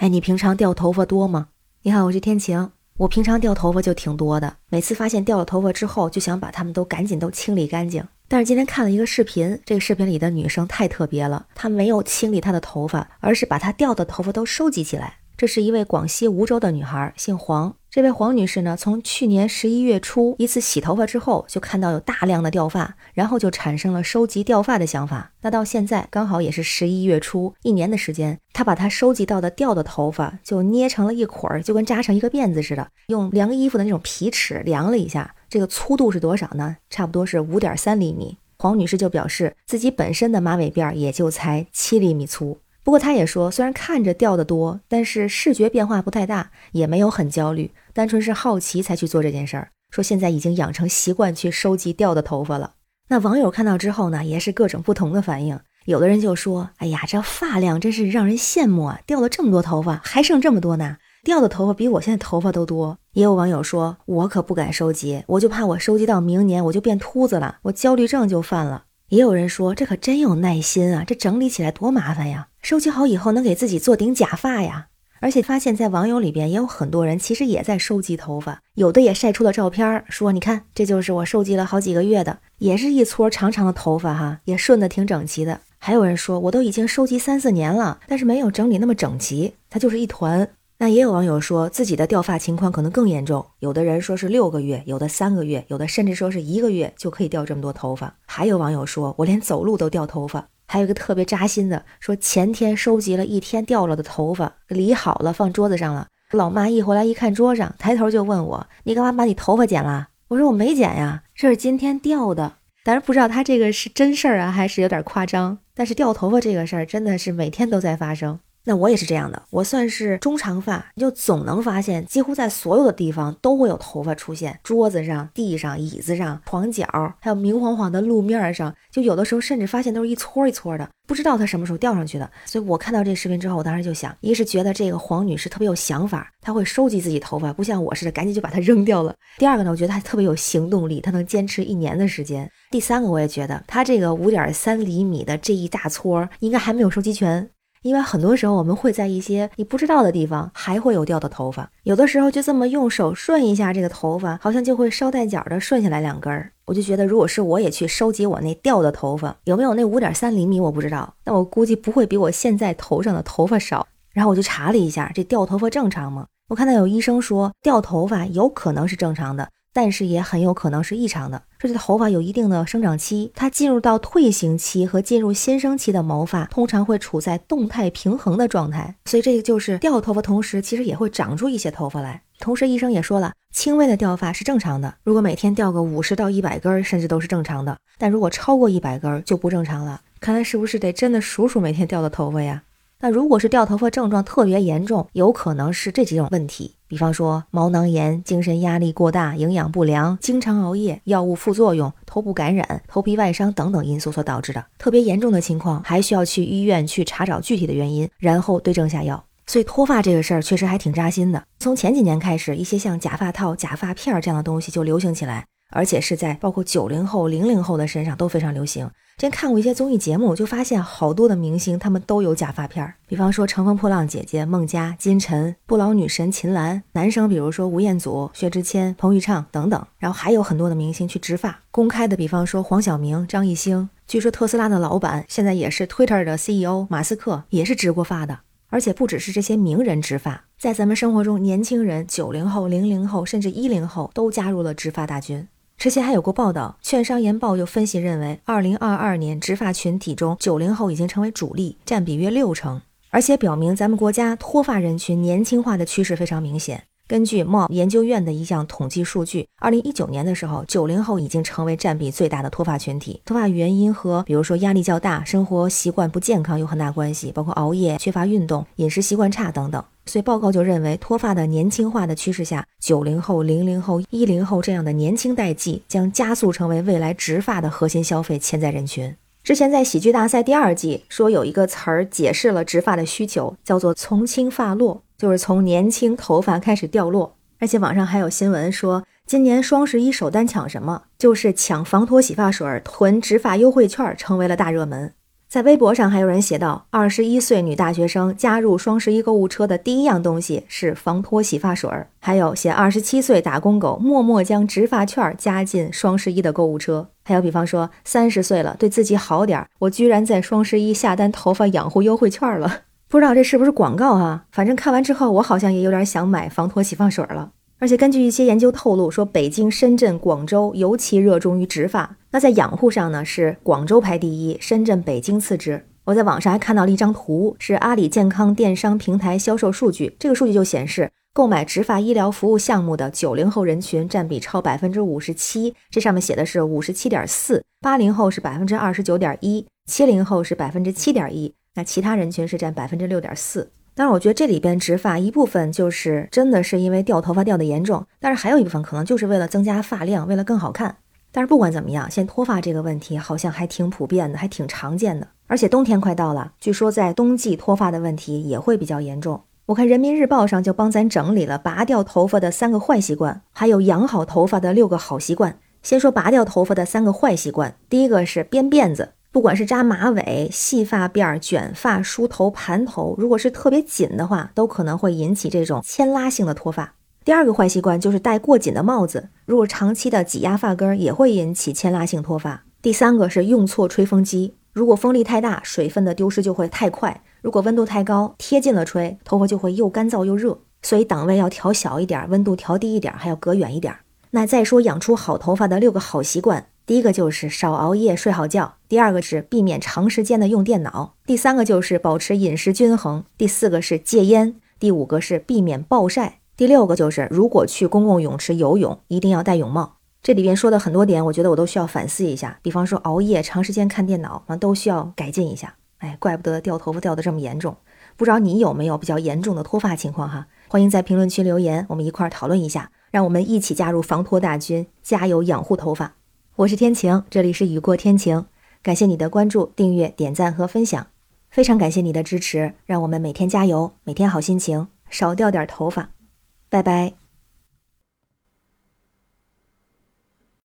哎，你平常掉头发多吗？你好，我是天晴。我平常掉头发就挺多的，每次发现掉了头发之后，就想把它们都赶紧都清理干净。但是今天看了一个视频，这个视频里的女生太特别了，她没有清理她的头发，而是把她掉的头发都收集起来。这是一位广西梧州的女孩，姓黄。这位黄女士呢，从去年十一月初一次洗头发之后，就看到有大量的掉发，然后就产生了收集掉发的想法。那到现在刚好也是十一月初，一年的时间，她把她收集到的掉的头发就捏成了一捆儿，就跟扎成一个辫子似的，用量衣服的那种皮尺量了一下，这个粗度是多少呢？差不多是五点三厘米。黄女士就表示自己本身的马尾辫也就才七厘米粗。不过他也说，虽然看着掉的多，但是视觉变化不太大，也没有很焦虑，单纯是好奇才去做这件事儿。说现在已经养成习惯去收集掉的头发了。那网友看到之后呢，也是各种不同的反应。有的人就说：“哎呀，这发量真是让人羡慕啊！掉了这么多头发，还剩这么多呢，掉的头发比我现在头发都多。”也有网友说：“我可不敢收集，我就怕我收集到明年我就变秃子了，我焦虑症就犯了。”也有人说：“这可真有耐心啊，这整理起来多麻烦呀！”收集好以后，能给自己做顶假发呀。而且发现，在网友里边也有很多人其实也在收集头发，有的也晒出了照片，说：“你看，这就是我收集了好几个月的，也是一撮长长的头发哈，也顺的挺整齐的。”还有人说：“我都已经收集三四年了，但是没有整理那么整齐，它就是一团。”那也有网友说自己的掉发情况可能更严重，有的人说是六个月，有的三个月，有的甚至说是一个月就可以掉这么多头发。还有网友说：“我连走路都掉头发。”还有一个特别扎心的，说前天收集了一天掉了的头发，理好了放桌子上了。老妈一回来一看桌上，抬头就问我：“你干嘛把你头发剪了？”我说：“我没剪呀，这是今天掉的。”但是不知道他这个是真事儿啊，还是有点夸张。但是掉头发这个事儿真的是每天都在发生。那我也是这样的，我算是中长发，就总能发现，几乎在所有的地方都会有头发出现，桌子上、地上、椅子上、床角，还有明晃晃的路面上，就有的时候甚至发现都是一撮一撮的，不知道它什么时候掉上去的。所以我看到这视频之后，我当时就想，一是觉得这个黄女士特别有想法，她会收集自己头发，不像我似的赶紧就把它扔掉了。第二个呢，我觉得她特别有行动力，她能坚持一年的时间。第三个，我也觉得她这个五点三厘米的这一大撮应该还没有收集全。因为很多时候我们会在一些你不知道的地方还会有掉的头发，有的时候就这么用手顺一下这个头发，好像就会捎带脚的顺下来两根儿。我就觉得，如果是我也去收集我那掉的头发，有没有那五点三厘米我不知道，但我估计不会比我现在头上的头发少。然后我就查了一下，这掉头发正常吗？我看到有医生说掉头发有可能是正常的。但是也很有可能是异常的。这头发有一定的生长期，它进入到退行期和进入新生期的毛发通常会处在动态平衡的状态，所以这个就是掉头发，同时其实也会长出一些头发来。同时，医生也说了，轻微的掉发是正常的，如果每天掉个五十到一百根，甚至都是正常的。但如果超过一百根就不正常了。看来是不是得真的数数每天掉的头发呀？那如果是掉头发症状特别严重，有可能是这几种问题。比方说毛囊炎、精神压力过大、营养不良、经常熬夜、药物副作用、头部感染、头皮外伤等等因素所导致的。特别严重的情况，还需要去医院去查找具体的原因，然后对症下药。所以脱发这个事儿确实还挺扎心的。从前几年开始，一些像假发套、假发片儿这样的东西就流行起来。而且是在包括九零后、零零后的身上都非常流行。之前看过一些综艺节目，就发现好多的明星他们都有假发片儿，比方说《乘风破浪》姐姐孟佳、金晨、不老女神秦岚，男生比如说吴彦祖、薛之谦、彭昱畅等等。然后还有很多的明星去植发，公开的，比方说黄晓明、张艺兴。据说特斯拉的老板现在也是 Twitter 的 CEO 马斯克，也是植过发的。而且不只是这些名人植发，在咱们生活中，年轻人九零后、零零后甚至一零后都加入了植发大军。之前还有过报道，《券商研报》又分析认为，二零二二年植发群体中，九零后已经成为主力，占比约六成，而且表明咱们国家脱发人群年轻化的趋势非常明显。根据茂研究院的一项统计数据，二零一九年的时候，九零后已经成为占比最大的脱发群体。脱发原因和比如说压力较大、生活习惯不健康有很大关系，包括熬夜、缺乏运动、饮食习惯差等等。所以报告就认为，脱发的年轻化的趋势下，九零后、零零后、一零后这样的年轻代际将加速成为未来植发的核心消费潜在人群。之前在喜剧大赛第二季说有一个词儿解释了植发的需求，叫做“从轻发落”。就是从年轻头发开始掉落，而且网上还有新闻说，今年双十一首单抢什么？就是抢防脱洗发水、囤植发优惠券，成为了大热门。在微博上还有人写道：二十一岁女大学生加入双十一购物车的第一样东西是防脱洗发水儿。还有写二十七岁打工狗默默将植发券加进双十一的购物车。还有比方说三十岁了，对自己好点儿，我居然在双十一下单头发养护优惠券了。不知道这是不是广告哈？反正看完之后，我好像也有点想买防脱洗发水了。而且根据一些研究透露，说北京、深圳、广州尤其热衷于植发。那在养护上呢，是广州排第一，深圳、北京次之。我在网上还看到了一张图，是阿里健康电商平台销售数据。这个数据就显示，购买植发医疗服务项目的九零后人群占比超百分之五十七，这上面写的是五十七点四；八零后是百分之二十九点一；七零后是百分之七点一。那其他人群是占百分之六点四。当然，我觉得这里边植发一部分就是真的是因为掉头发掉的严重，但是还有一部分可能就是为了增加发量，为了更好看。但是不管怎么样，现在脱发这个问题好像还挺普遍的，还挺常见的。而且冬天快到了，据说在冬季脱发的问题也会比较严重。我看人民日报上就帮咱整理了拔掉头发的三个坏习惯，还有养好头发的六个好习惯。先说拔掉头发的三个坏习惯，第一个是编辫子。不管是扎马尾、细发辫、卷发、梳头、盘头，如果是特别紧的话，都可能会引起这种牵拉性的脱发。第二个坏习惯就是戴过紧的帽子，如果长期的挤压发根，也会引起牵拉性脱发。第三个是用错吹风机，如果风力太大，水分的丢失就会太快；如果温度太高，贴近了吹，头发就会又干燥又热。所以档位要调小一点，温度调低一点，还要隔远一点。那再说养出好头发的六个好习惯。第一个就是少熬夜，睡好觉；第二个是避免长时间的用电脑；第三个就是保持饮食均衡；第四个是戒烟；第五个是避免暴晒；第六个就是如果去公共泳池游泳，一定要戴泳帽。这里边说的很多点，我觉得我都需要反思一下。比方说熬夜、长时间看电脑，啊，都需要改进一下。哎，怪不得掉头发掉的这么严重。不知道你有没有比较严重的脱发情况哈？欢迎在评论区留言，我们一块儿讨论一下，让我们一起加入防脱大军，加油养护头发。我是天晴，这里是雨过天晴。感谢你的关注、订阅、点赞和分享，非常感谢你的支持，让我们每天加油，每天好心情，少掉点头发。拜拜。